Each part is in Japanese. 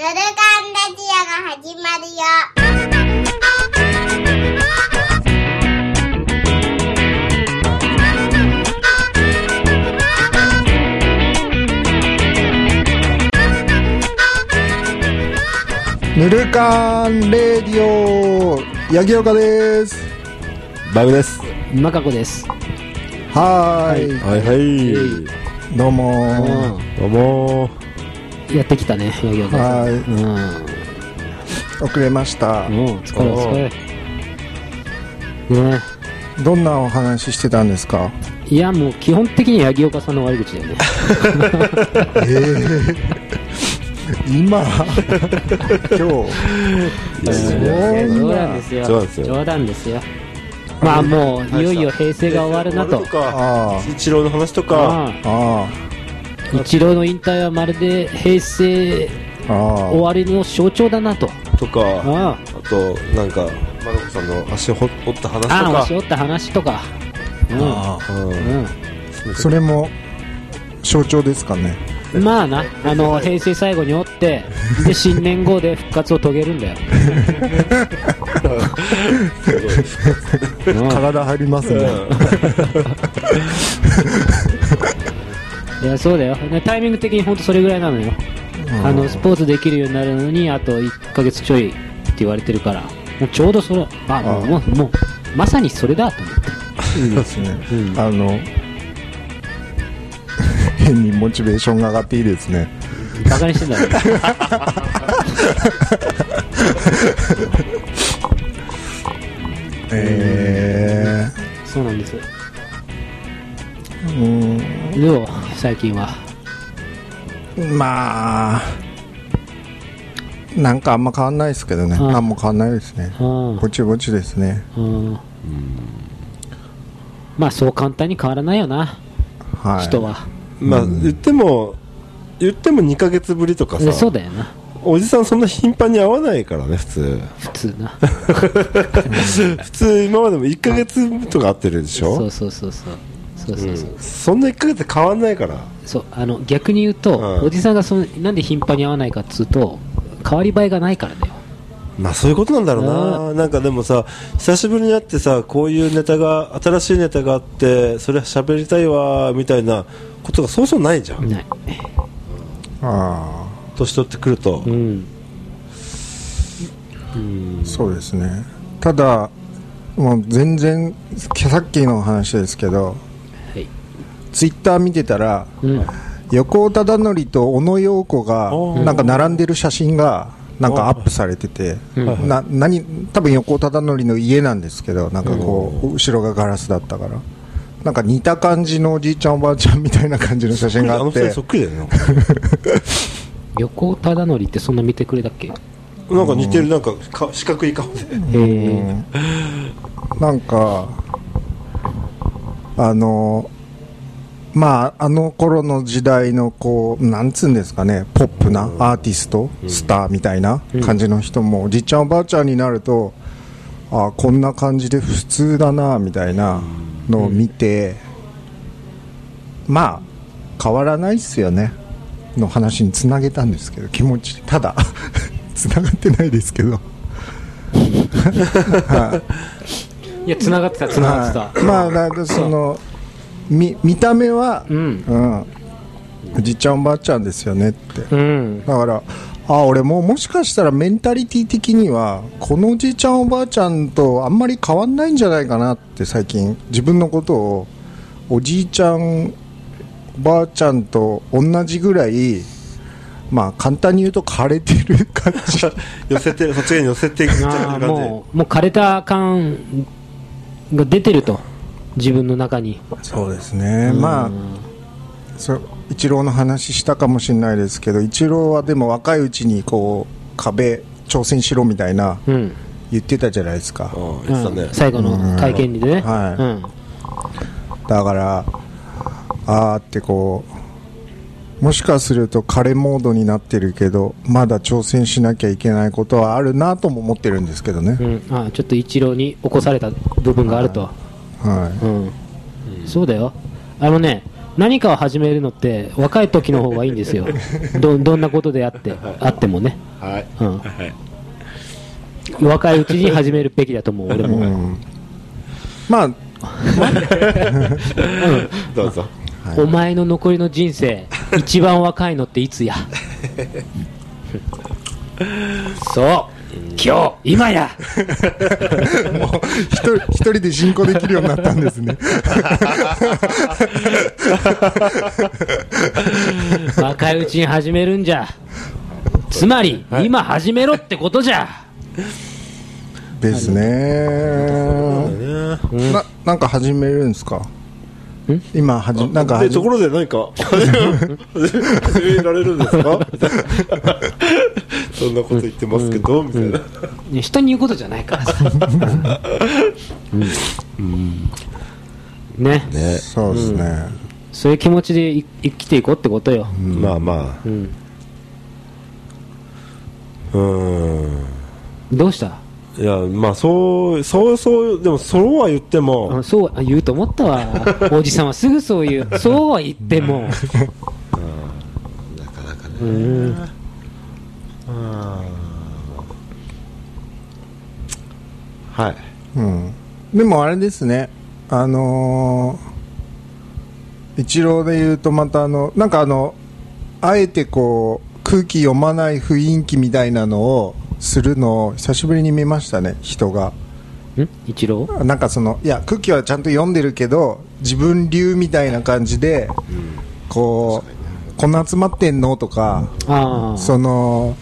ぬるかんラジオが始まるよ。ぬるかんレディオ八木岡ですバグです。マカコです。はーいはいはい。どうもうどうもん。やってきたね、八木岡さん。はうん。遅れました。もう、疲れ疲れ。ね。どんなお話ししてたんですか？いや、もう基本的に八木岡さんの悪口だよね。ええ今？今日？そうなんですよ。冗談ですよ。まあもう、いよいよ平成が終わるなと。一郎の話とか、ああイチローの引退はまるで平成終わりの象徴だなと。とか、ああと、なんか、まどこさんの足をほ折った話とあ、ああ、かし、おった話とか。うんうん。それも象徴ですかねうん。まあな、あの、平成最後におって、で、新年後で復活を遂げるんだよ。うん体入りますねいや、そうだよ。ねタイミング的に本当それぐらいなのよ。あの、スポーツできるようになるのに、あと1ヶ月ちょいって言われてるから、もうちょうどそれ、まあ、もう、もう、もうまさにそれだと思って。いいですねうんあの 変にモチベーションが上がっていいですねバカにしてんだろ。えそうなんです。えうんどう？最近は。まあなんかあんま変わんないですけどねうん何も変わんないですねうん。ぼちぼちですねうん。まあ、そう簡単に変わらないよな、はい人は。まあ、言っても、言っても2ヶ月ぶりとかでそうさ、だよな。おじさんそんな頻繁に会わないからね、普通。普通な。普通、今までも1ヶ月とか会ってるでしょ？そうそうそうそう。そうそうそう。そんな1ヶ月変わんないから。そうあの逆に言うと、うん。おじさんがそのなんで頻繁に会わないかっつうと変わり映えがないからだよ。まあそういうことなんだろうな、なんかでもさ、久しぶりに会ってさ、こういうネタが、新しいネタがあって、それ喋りたいわみたいなことがそうそうないじゃん、ない。あ年取ってくると。う、ん。あそうですね。ただもう全然さっきの話ですけどはいツイッター見てたらうん。横尾忠則と小野陽子がなんか並んでる写真がなんかアップされてて、うん。な何多分横尾忠則の家なんですけどなんかこう後ろがガラスだったから。なんか似た感じのおじいちゃんおばあちゃんみたいな感じの写真があって。あの二人そっくりだよね。横尾忠則ってそんな見てくれだっけ？へなんか似てる、なんかか四角い顔で、えなんかあのまああの頃の時代のこうなんつうんですかねポップなアーティスト、スターみたいな感じの人も、おじいちゃんおばあちゃんになるとあこんな感じで普通だなみたいなのを見て、まあ変わらないっすよねの話につなげたんですけど気持ちただ つながってないですけど。いや繋がってた繋がってた、はい。まあその見見た目は、うん。うん。おじいちゃんおばあちゃんですよねって。うん。だからあ俺ももしかしたらメンタリティ的にはこのおじいちゃんおばあちゃんとあんまり変わんないんじゃないかなって最近。自分のことをおじいちゃんおばあちゃんと同じぐらいまあ簡単に言うと枯れてる感じ。寄せて、そっち側に寄せていっちゃってあーる感もうもう枯れた感が出てると自分の中に。そうですね。まあそうイチローの話したかもしれないですけどイチローはでも若いうちにこう壁挑戦しろみたいなうん、言ってたじゃないですか。じ。うん、ね。ん、。最後の体験にでね、はい。うんだからあーってこうもしかすると彼モードになってるけどまだ挑戦しなきゃいけないことはあるなとも思ってるんですけどね、うん、あちょっと一郎に起こされた部分があると、はうん。そうだよ。あのね何かを始めるのって若い時の方がいいんですよ。どどんなことであってあってもね、はい。うん、はい。若いうちに始めるべきだと思う俺も、うんまあ。どうぞ。お前の残りの人生一番若いのっていつや？そう今日今や。一人一人で進行できるようになったんですね。若いうちに始めるんじゃ。つまり、今始めろってことじゃ。ですね。ななんか始めるんですか？今はじなんかところで何か始められるんですか？そんなこと言ってますけど、みたいな、ね人に言うことじゃないから。さ、うん。ね。ね。そうですね、そういう気持ちでい生きていこうってことよ、まあまあ。うん、うーん。どうした？いやまあそうそうそうでもそうは言っても。あそうあ言うと思ったわ。おじさんはすぐそう言う。そうは言っても。なかなかねうんはい。うん、でもあれですね。あのー、一郎で言うとまたあのなんかあのあえてこう空気読まない雰囲気みたいなのをするのを久しぶりに見ましたね人が。ん？一郎なんかそのいや空気はちゃんと読んでるけど自分流みたいな感じで、こうこんな集まってんの？とかその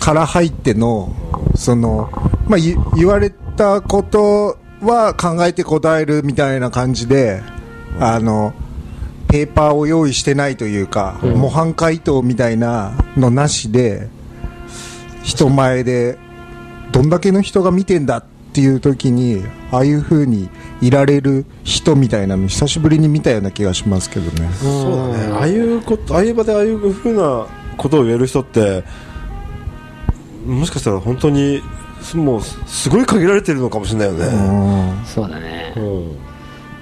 から入っての？その、まあ、言言われたことは考えて答えるみたいな感じであのペーパーを用意してないというか、模範解答みたいなのなしで人前でどんだけの人が見てんだっていう時にああいう風にいられる人みたいなの久しぶりに見たような気がしますけどね。そうだねああいうことああいう場でああいうふうなことを言える人ってもしかしたら本当にもうすごい限られてるのかもしれないようね、ん。そうだね。うん。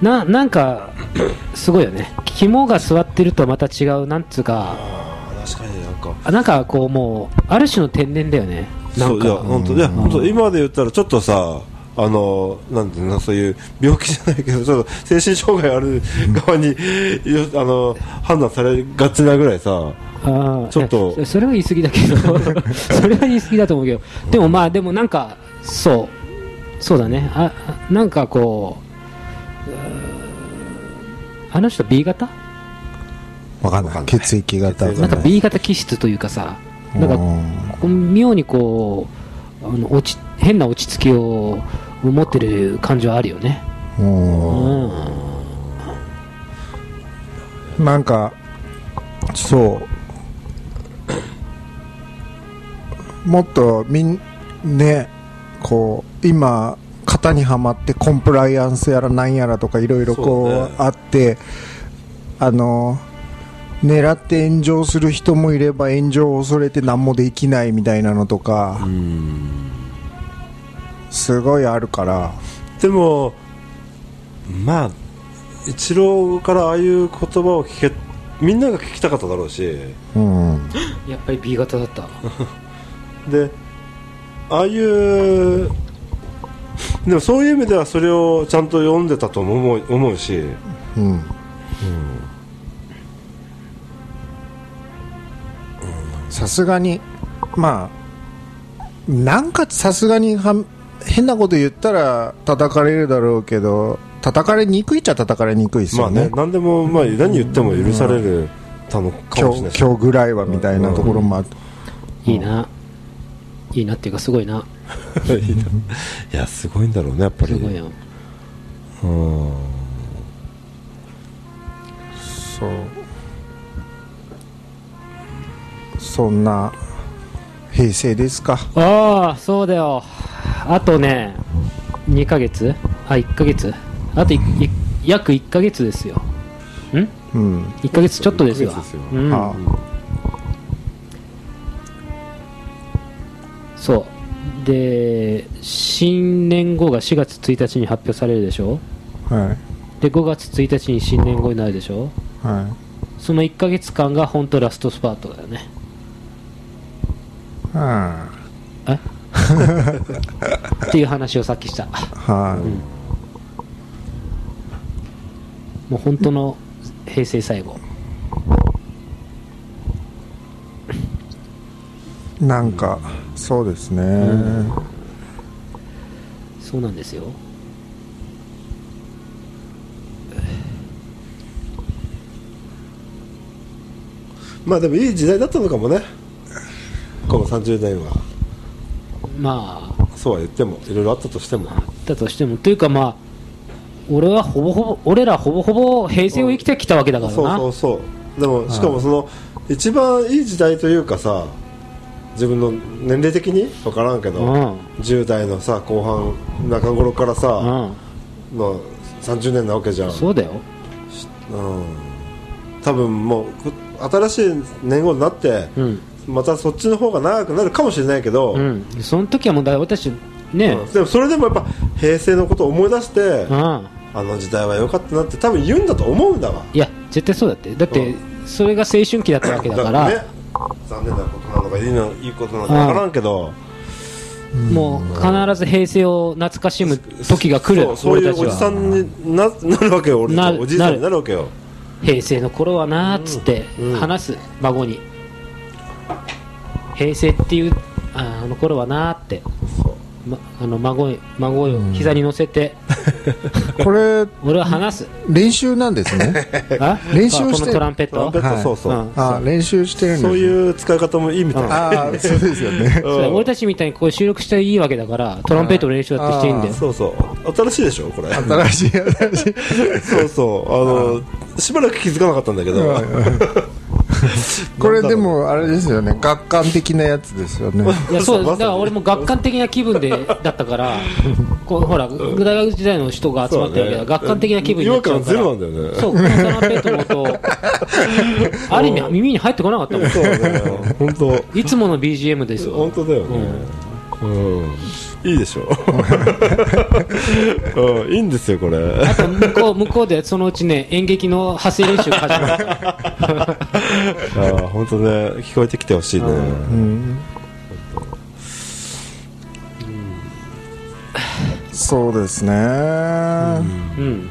ななんかすごいよね。肝が座ってるとはまた違うなんつうか。確かになんか。あなんかこうもうある種の天然だよね。なそういや本当いや本当今で言ったらちょっとさあのなんていうのそういう病気じゃないけどちょっと精神障害ある側によあの判断されがちなぐらいさああちょっと。それは言い過ぎだけど。それは言い過ぎだと思うけど。でもまあでもなんかそう。そうだね。ああなんかこうあの人 B 型？わかんない。血液型なんか B 型気質というかさなんか妙にこうあの落ち変な落ち着きを持ってる感じはあるよね。うん。うん。なんかそうもっとみんねこう今型にはまってコンプライアンスやらなんやらとかいろいろこうあってあの狙って炎上する人もいれば炎上を恐れて何もできないみたいなのとかすごいあるから。でもまあ一郎からああいう言葉を聞けみんなが聞きたかっただろうし。うん。やっぱり B 型だった でああいうでもそういう意味ではそれをちゃんと読んでたと思う思うし。うん。さすがにまあなんかさすがには変なこと言ったら叩かれるだろうけど叩かれにくいっちゃ叩かれにくいですまあよね,、ね何でもまあ何言っても許されるたのかもしれないし今日今日ぐらいはみたいなところもあって、いいないいなっていうかすごいな。いやすごいんだろうねやっぱり。すごいよ。うん。そう。そんな平成ですか。ああそうだよ。あとね2ヶ月？あ1ヶ月？あと約1ヶ月ですよ。ん？うん。1ヶ月ちょっとですよ1ヶ月ですよ。うん。はそう。で新年後が4月1日に発表されるでしょ？あはい。で5月1日に新年後になるでしょ？はその1ヶ月間が本当ラストスパートだよね。い。はえ？っていう話をさっきした。い。はいもう本当の平成最後なんかそうですね、そうなんですよ。まあでもいい時代だったのかもね。この30年は。まあ。そうは言ってもいろいろあったとしても。だとしてもというかまあ俺はほぼほぼ俺らほぼほぼ平成を生きてきたわけだからな、そうそうそう。でもしかもその一番いい時代というかさ自分の年齢的に分からんけど、うん。10代のさ後半中頃からさ、うん。の30年なわけじゃん。そうだよ。うん。多分もうこ新しい年号になって、うん。またそっちの方が長くなるかもしれないけど、うん。その時はもうだ私ね。うん。でもそれでもやっぱ平成のことを思い出して、うん。あの時代は良かったなって多分言うんだと思うんだわ。いや絶対そうだって。だってそれが青春期だったわけだからね残念なことなのかいいのいいことなのか分からんけど、もう必ず平成を懐かしむ時が来るそういうおじさんにななるわけよ俺なおじいさんになるわけよ。平成の頃はなーっつってうん話す孫に。平成っていうああの頃はなーってま、あの孫に孫を膝に乗せて、これ俺は話す。練習なんですね。あ？練習して。あこのトランペット？そうそう、うん。あ練習してるんですそういう使い方もいいみたい。ああそうですよね。俺たちみたいにこう収録していいわけだからトランペットの練習だってしていいんだよ。そうそう。新しいでしょこれ。新しい新しい。そうそう。あのしばらく気づかなかったんだけど これでもあれですよね。楽観的なやつですよね。いやそうだから俺も楽観的な気分でだったから こうほら大学時代の人が集まってるわけだ、そうね楽観的な気分になっちゃうから。違和感ゼロなんだよね。そうこのトランペットの音 ある意味耳に入ってこなかったもん。そうね本当。いつもの BGM ですよ本当だよね。うんいいでしょ。うんいいんですよこれ。あと向こう向こうでそのうちね演劇の発声練習が始まる。ああ本当ね聞こえてきてほしいね。うん。そうですね、うん。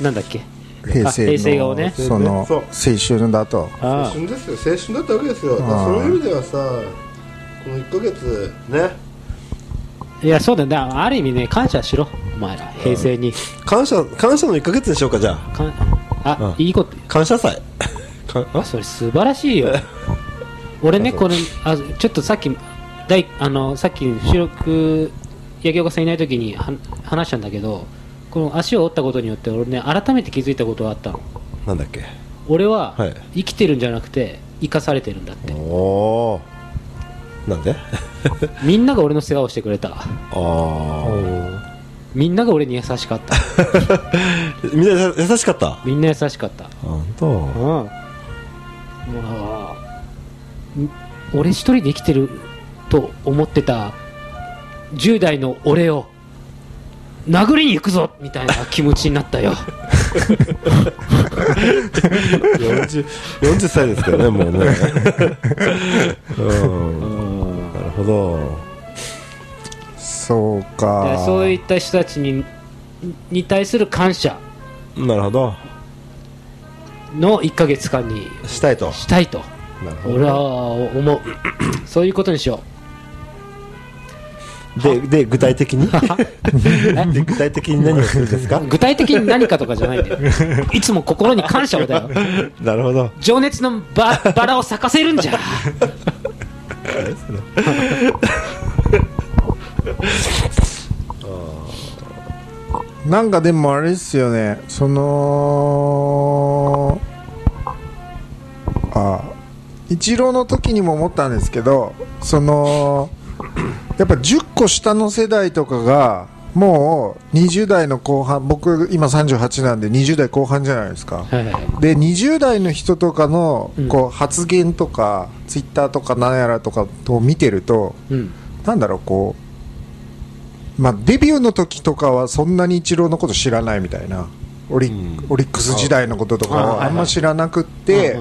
なんだっけ？平成のあ平成顔ね。その青春だと。青あ。春ですよ。青春だったわけですよ。だからそういう意味ではさこの1ヶ月ねあいやそうだよ。だからある意味ね感謝しろお前ら。平成に。感謝感謝の1ヶ月にしようかじゃあ。かんあ、うん。いいこと。感謝祭。かあ？それ素晴らしいよ。俺ねこれあちょっとさっき大あのさっき収録八木岡さんいない時には話したんだけどこの足を折ったことによって俺ね改めて気づいたことがあったの。なんだっけ？俺ははい。生きてるんじゃなくて生かされてるんだって。おおなんで？みんなが俺の世話をしてくれた。ああみんなが俺に優しかった。みんなや優しかった？みんな優しかった。本当？うん。もう俺一人で生きてると思ってた10代の俺を殴りに行くぞ！みたいな気持ちになったよ。40, 40歳ですからねもうね。うんほど。そうでかそういった人たちにに対する感謝。なるほど。の1ヶ月間にしたいと。したいと。なるほ俺は思う。そういうことにしよどでで具体的に？で具体的に何をするんですか？具体的に何かとかじゃないんだよいつも心に感謝をだよ。なるほど。情熱のババラを咲かせるんじゃなんかでもあれですよね。そのあイチローの時にも思ったんですけどそのやっぱ10個下の世代とかがもう20代の後半僕今38なんで20代後半じゃないですか。はい。はいで20代の人とかのうん。こう発言とか、ツイッターとかなんやらとかを見てるとうん。なんだろうこう、まあ、デビューの時とかはそんなにイチローのこと知らないみたいな。オリ,、オリックス時代のこととかをあんま知らなくって、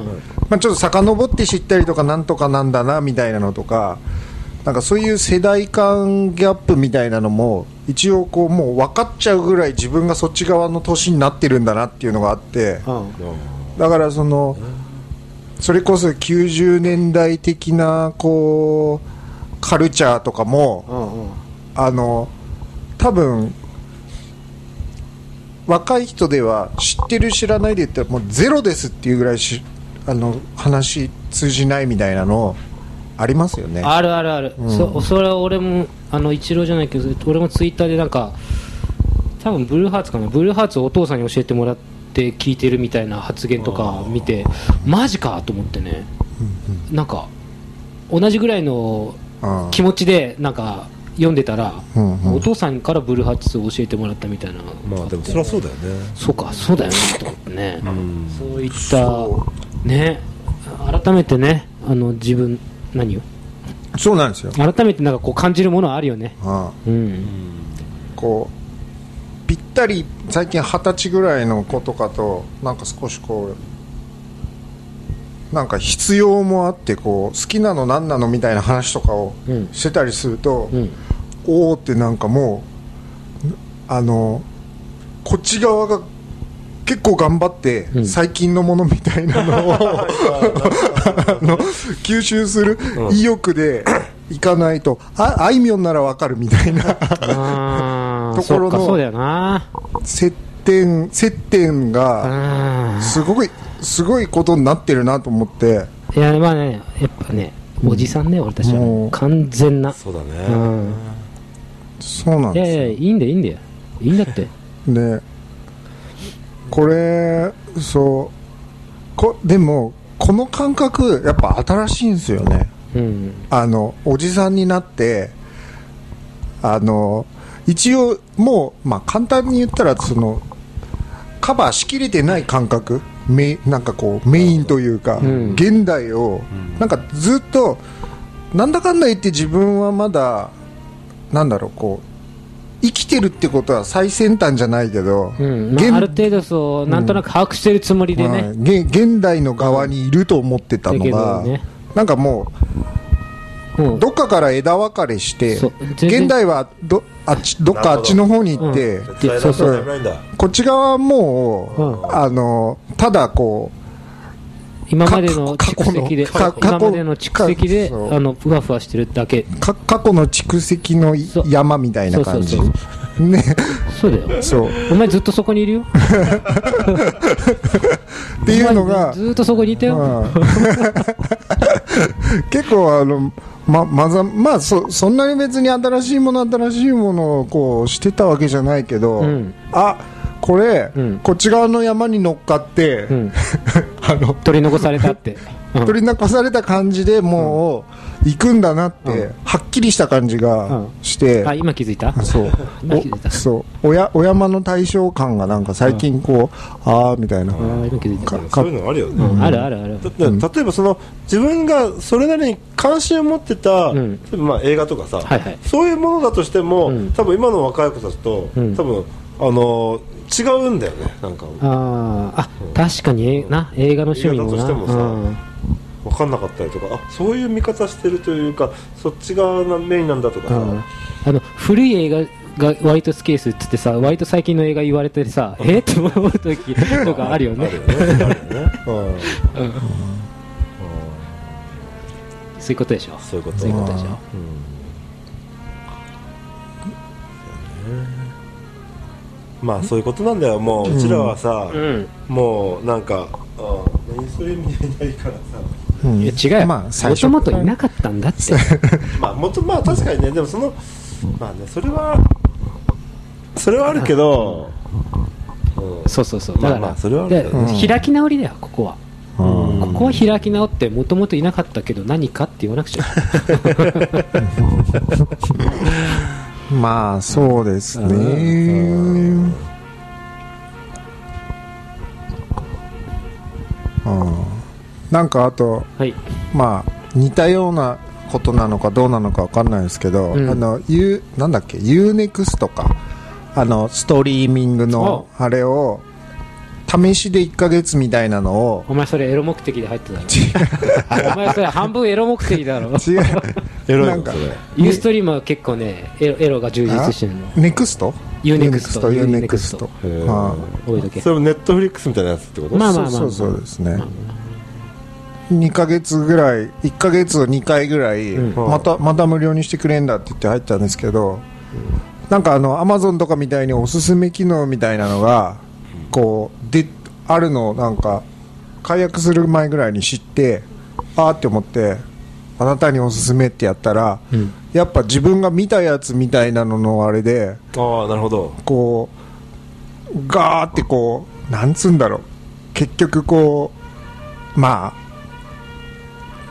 まあ、ちょっと遡って知ったりとかなんとかなんだなみたいなのとかなんかそういう世代間ギャップみたいなのも一応こうもう分かっちゃうぐらい自分がそっち側の年になってるんだなっていうのがあってだからそのそれこそ90年代的なこうカルチャーとかもあの多分若い人では知ってる知らないで言ったらもうゼロですっていうぐらいしあの話通じないみたいなのをありますよね。あるあるある、そそれは俺もあの一郎じゃないけど俺もツイッターでなんか多分ブルーハーツかな。ブルーハーツをお父さんに教えてもらって聞いてるみたいな発言とか見てマジかと思ってね、なんか同じぐらいのうん気持ちでなんか読んでたら、うんうん。お父さんからブルーハーツを教えてもらったみたいな。まあでもそりゃそうだよね。そうかそうだよねと思ってね、ん。そういったね。改めてねあの自分何を？そうなんですよ、改めてなんかこう感じるものはあるよね。うんうん。こうぴったり最近二十歳ぐらいの子とかとなんか少しこうなんか必要もあってこう好きなの何なのみたいな話とかをうん。してたりすると、うん。おおってなんかもうあのこっち側が結構頑張ってうん。最近のものみたいなのを、あの吸収する意欲でいかないとああいみょんならわかるみたいなところのそっかそうだよな。接点接点があすごいすごいことになってるなと思って。ーいやまあねやっぱねおじさんね俺たちはもう。完全な。そうだね。うん。そうなんいやですよ。いやいいんだよいいんだよ。いいんだって。で これそう。こでもこの感覚やっぱ新しいんですよね。うん。あのおじさんになってあの一応もう、まあ、簡単に言ったらそのカバーしきれてない感覚。メなんかこうメインというか、ん。現代を、なんかずっとなんだかんだ言って自分はまだなんだろうこう生きてるってことは最先端じゃないけど、うん。ま現あ、ある程度そうなんとなく把握してるつもりでね、はい現現代の側にいると思ってたのだが、けどねなんかもううん。どっかから枝分かれして現代はどあっちど。っかあっちの方に行って、そうそうこっち側はもう、うん。あのただこ今までの蓄積でか過去の蓄積であのふわふわしてるだけ。過去の蓄積の山みたいな感じそうそう。ね。そうだよ。そう。お前ずっとそこにいるよ。っていうのおが前ずっとそこにいたよ、うん 結構あのままざまあそそんなに別に新しいもの新しいものをこうしてたわけじゃないけど、うん。あこれ、うん。こっち側の山に乗っかって、うん。あの取り残されたって、う ん取り残された感じでもう行くんだなって、うん。はっきりした感じがうん。して、あ今気づいた？そう。今気づいた？おそう。おやお山の対象感がなんか最近こう、ああみたいな、あー今気づいた。かそういうのあるよね、うん。あるあるある。例えばその自分がそれなりに関心を持ってた、まあ映画とかさ、はいはい。そういうものだとしても、うん。多分今の若い子たちと、うん。多分あのー違うんだよねなんか。あーあ確かにえな映画の趣味もな。映画だとしてもさうん。分かんなかったりとかあそういう見方してるというかそっち側がメインなんだとかさ、うん。あの古い映画が割と好きですって言ってさ割と最近の映画言われてさえーって思う時とかあるよね。そういうことでしょ。そういうこと。そういうこまあそういうことなんだよ。もううちらはさ、うん。もうなんかあ何そういう意味でないからさ。うん。いや違うよ。まあ最も初。ともといなかったんだって。まあもとまあ確かにね。でもそのまあねそれはそれはあるけど、うん。そうそうそう。だから、それはあるけど。でうん。開き直りだよここは。うん。ここは開き直ってもともといなかったけど何かって言わなくちゃ まあそうですね。うん。なんかあとはい。まあ似たようなことなのかどうなのかわかんないですけど、うん。あの U なんだっけ？UNEXT かあのストリーミングのあれを試しで1ヶ月みたいなのを。お前それエロ目的で入ってたろお前それ半分エロ目的だろ？違う。エロいなんか。のそれ。ユーストリームは結構ねエロエロが充実してるの。ネクスト？ユーネクストへー。は覚えとけ。それもネットフリックスみたいなやつってこと？まあまあまあそうそうそうですね。2ヶ月ぐらい1ヶ月を2回ぐらい、うん。またまた無料にしてくれんだって言って入ったんですけど、なんかあのアマゾンとかみたいにおすすめ機能みたいなのがこうであるのをなんか解約する前ぐらいに知ってあーって思ってあなたにおすすめってやったら、うん。やっぱ自分が見たやつみたいなののあれでああなるほど。こうガーってこうなんつうんだろう。結局こうまあ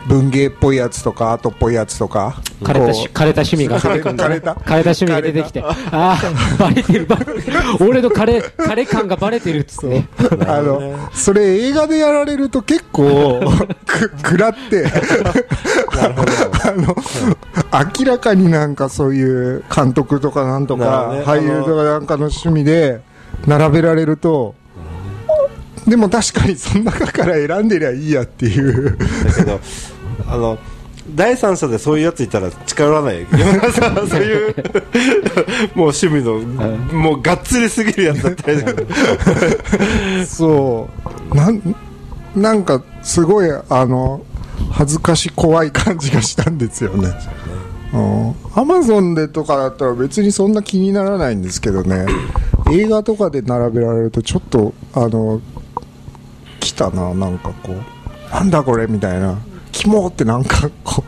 文芸っぽいやつとかアートっぽいやつとか枯れた枯れた趣味が出てくるんだ、ね、枯れた。枯れた趣味が出てきて。ああバレてる。バレてる俺の枯れ枯れ感がバレてるっつってね。うあのそれ映画でやられると結構く食らって。あの明らかになんかそういう監督とかなんとかね。俳優とかなんかの趣味で並べられるとでも確かにその中から選んでりゃいいやっていう。だけどあの第三者でそういうやついたら近寄らない そういうもう趣味のもうがっつりすぎるやつだったり。そう。なんなんかすごいあの恥ずかし怖い感じがしたんですよね。アマゾンでとかだったら別にそんな気にならないんですけどね。映画とかで並べられるとちょっとあの来たななんかこう。なんだこれみたいなキモってなんかこ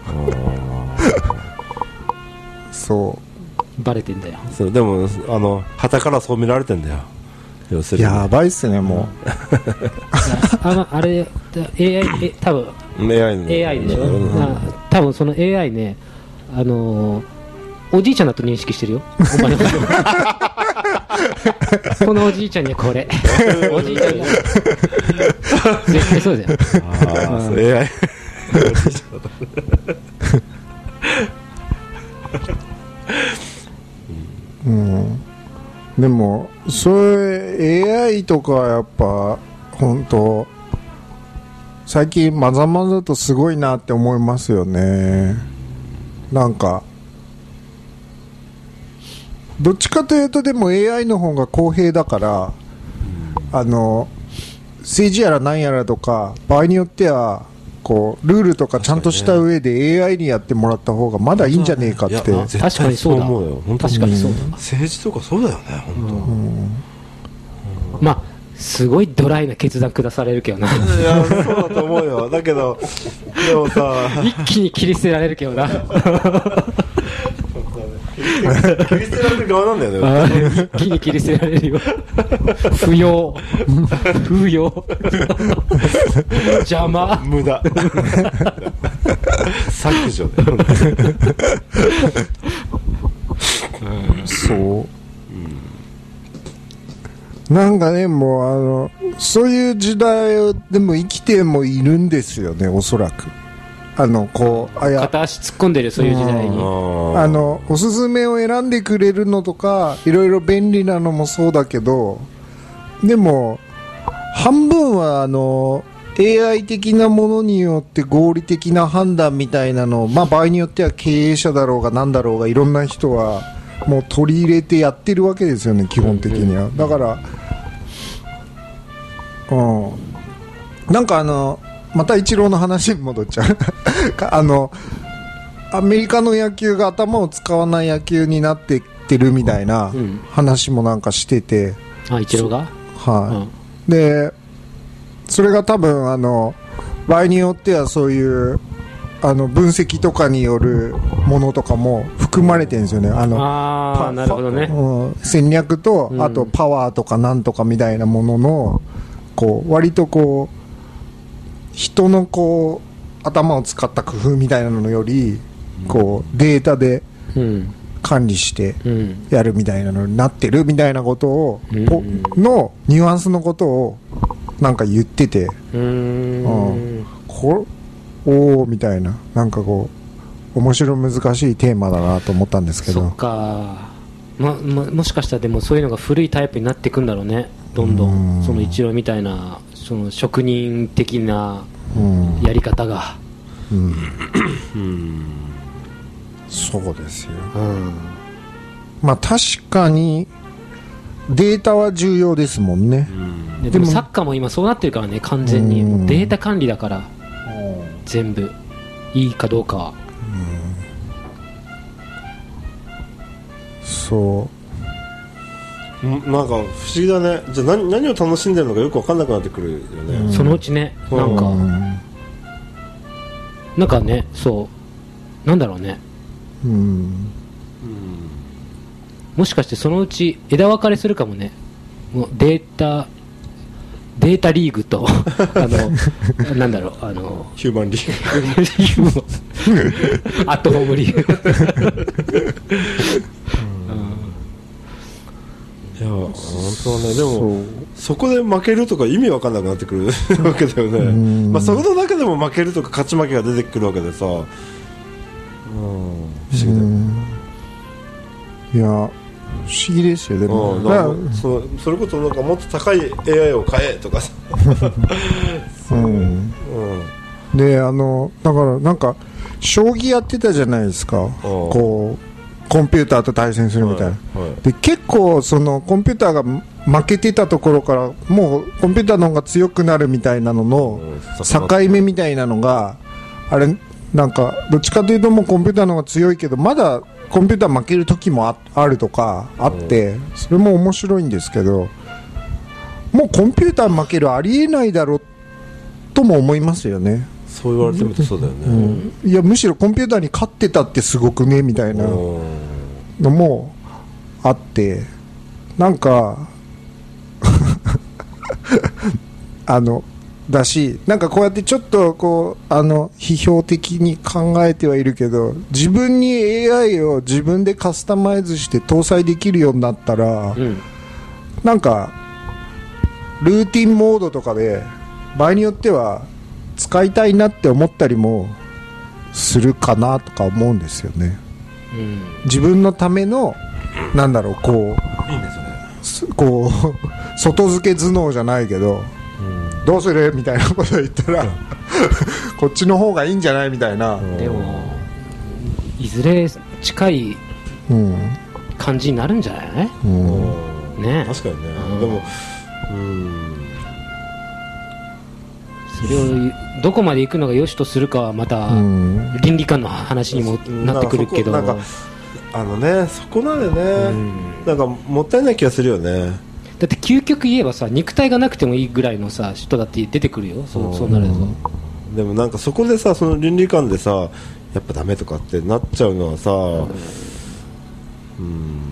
う。そう。バレてんだよ。そうでもあの旗からそう見られてんだよ。要するに。やばいっすねも あのあれ AI え多分。AI の。AI でしょ、うん。あ多分その AI ねあのーおじいちゃんだと認識してるよ。お前の。このおじいちゃんにはこれ。おじいちゃんには絶対そうだよ。ああそう。AI ううん。でもそれ AI とかやっぱ本当最近まざまざとすごいなって思いますよね。なんかどっちかというとでも AI の方が公平だからあの政治やら何やらとか場合によってはこうルールとかちゃんとした上で AI にやってもらった方がまだいいんじゃねえかって。確かにそうだ。思うよ。本当確かにそうだ。政治とかそうだよね本まあすごいドライな決断下されるけどな。当。いやそうだと思うよ。だけどでもさ。一気に切り捨てられるけどな 切り捨てられる側なんだよね。一気に切り捨てられるよ。不要。不要。邪魔。無駄。削除ねそう、なんかねもうあのそういう時代でも生きてもいるんですよねおそらくあのこうあや片足突っ込んでるよそういう時代に。あのおすすめを選んでくれるのとかいろいろ便利なのもそうだけどでも半分はあの AI 的なものによって合理的な判断みたいなのを、まあ、場合によっては経営者だろうが何だろうがいろんな人はもう取り入れてやってるわけですよね基本的には。だからうん。なんかあのまたイチローの話に戻っちゃう。あのアメリカの野球が頭を使わない野球になってってるみたいなうん。話もなんかしてて、あ一郎が？はい、でそれが多分あの場合によってはそういうあの分析とかによるものとかも含まれてるんですよね。あのああなるほどね。うん、戦略と、うん。あとパワーとかなんとかみたいなもののこう割とこう人のこう頭を使った工夫みたいなのよりこうデータでうん。管理してうん。やるみたいなのになってるみたいなことを、のニュアンスのことをなんか言っててうーん。こおおみたいななんかこう面白難しいテーマだなと思ったんですけど。そっか。まももしかしたらでもそういうのが古いタイプになっていくんだろうね。どんどん。その一郎みたいなその職人的なうん。やり方が、そうですよ。うん、まあ確かにデータは重要ですもんね、でもででもサッカーも今そうなってるからね完全に。データ管理だから全部。いいかどうかは。そう。うんなんか不思議だね。じゃあ何何を楽しんでるのかよく分かんなくなってくるよね、そのうちねなんか。うんなんかねそう。なんだろうね。うん。もしかしてそのうち枝分かれするかもね。もうデータデータリーグと あのなんだろうあのヒューマンリーグ。アットホームリーグ本当はねでもそこで負けるとか意味わかんなくなってくる わけだよね、ん。まあ、そこの中でも負けるとか勝ち負けが出てくるわけでさ、うん、不思議だよ、いや不思議ですよでも、うん、そそれこそなんかもっと高い AI を買えとかさ、うん。う。ん、であのだからなんか将棋やってたじゃないですか。こうコンピューターと対戦するみたいな、はいはい。で結構そのコンピューターが負けてたところからもうコンピューターの方が強くなるみたいなののうん境目みたいなのがあれなんかどっちかというともうコンピューターの方が強いけどまだコンピューター負ける時もああるとかあってそれも面白いんですけどもうコンピューター負けるありえないだろうとも思いますよね、そう言われてみるとそうだよね、うん、いやむしろコンピューターに勝ってたってすごくねみたいなうん。のもあってなんか あのだしなんかこうやってちょっとこうあの批評的に考えてはいるけど自分に AI を自分でカスタマイズして搭載できるようになったら、うん。なんかルーティンモードとかで場合によっては使いたいなって思ったりもするかなとか思うんですよね。うん。自分のためのなんだろうこういいねすこう外付け頭脳じゃないけど、どうするみたいなこと言ったら、こっちの方がいいんじゃないみたいな、でもいずれ近いうん感じになるんじゃない？うん。ね。確かにね、うん。でもうん。それをどこまで行くのが良しとするかはまたうん。倫理観の話にもなってくるけど。なんかあのねそこなんでね、うん。なんかもったいない気がするよね。だって究極言えばさ肉体がなくてもいいぐらいのさ人だって出てくるよ。そうそうなると。でもなんかそこでさその倫理観でさやっぱダメとかってなっちゃうのはさうん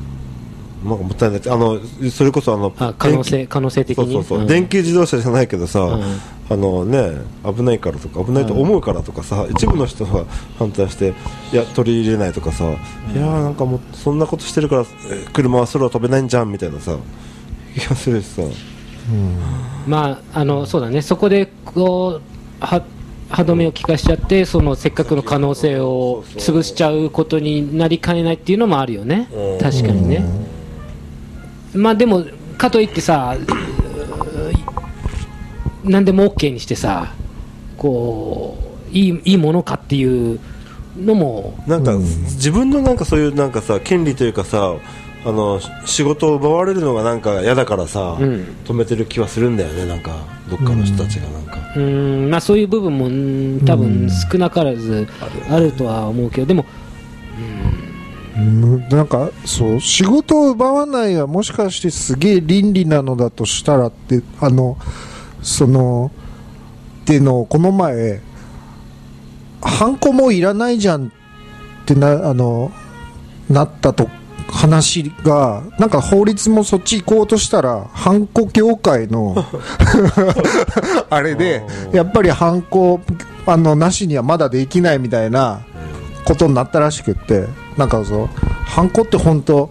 なんかもったいない。あのそれこそあのあ可能電性可能性的に？気そうそうそう、ん。電気自動車じゃないけどさ、ん。あのね危ないからとか危ないと思うからとかさ、一部の人が反対していや取り入れないとかさ、いやーなんかもうそんなことしてるからえ車は空飛べないんじゃんみたいなさ気がするしさ。まああのそうだね。そこでこうは歯止めを効かしちゃってそのせっかくの可能性を潰しちゃうことになりかねないっていうのもあるよね。うん。確かにねまあでもかといってさう何でも OK にしてさこういいいいものかっていうのもなんか、自分のなんかそういうなんかさ権利というかさあのし仕事を奪われるのがなんか嫌だからさ、うん。止めてる気はするんだよねなんかどっかの人たちがなんか、うーん。まあそういう部分もうん多分少なからずあるとは思うけどでもうんなんかそう仕事を奪わないはもしかしてすげえ倫理なのだとしたらってあのそのっていうのをこの前ハンコもいらないじゃんってなあのなったと話がなんか法律もそっち行こうとしたらハンコ協会の あれでやっぱりハンコあのなしにはまだできないみたいなことになったらしくって。なんかそうハンコって本当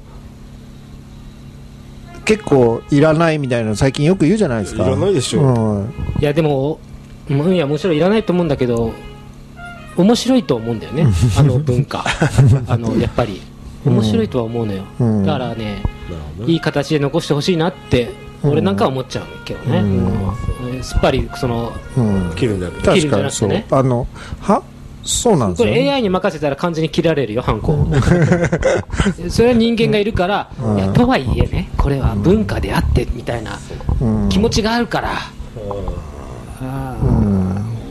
結構いらないみたいなの最近よく言うじゃないですか。いらないでしょう。ん。いやでも、うんいやもちろんいらないと思うんだけど面白いと思うんだよね。あの文化。あのやっぱり。面白いとは思うのよ、うん。だからねいい形で残してほしいなって俺なんかは思っちゃうけどね、うん。すっぱりそのうん。切るんじゃかにそう。なくてね。あのはそうなんですこれよね AI に任せたら完全に切られるよ、ハンコ。それは人間がいるから、いやとはいえね、これは文化であってみたいなうん。気持ちがあるから、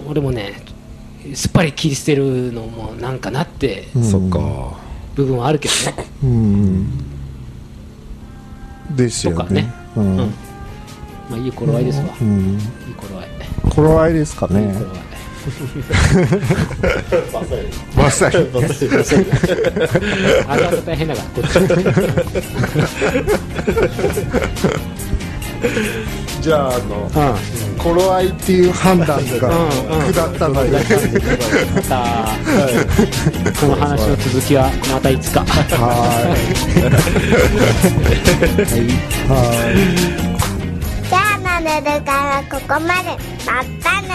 俺もね、すっぱり切り捨てるのもなんかなってそっか。部分はあるけどね。うん。ですよね。ね。ううん。んまあいい頃合いですわ。うん。いい頃合い。頃合いですかね。いい頃合い。まさにあれ大変だから、こっち。じゃああのうん。頃合いっていう判断が下ったので、また、この話の続きはまたいつか。ははいいはいじゃあなるるからここまでまたね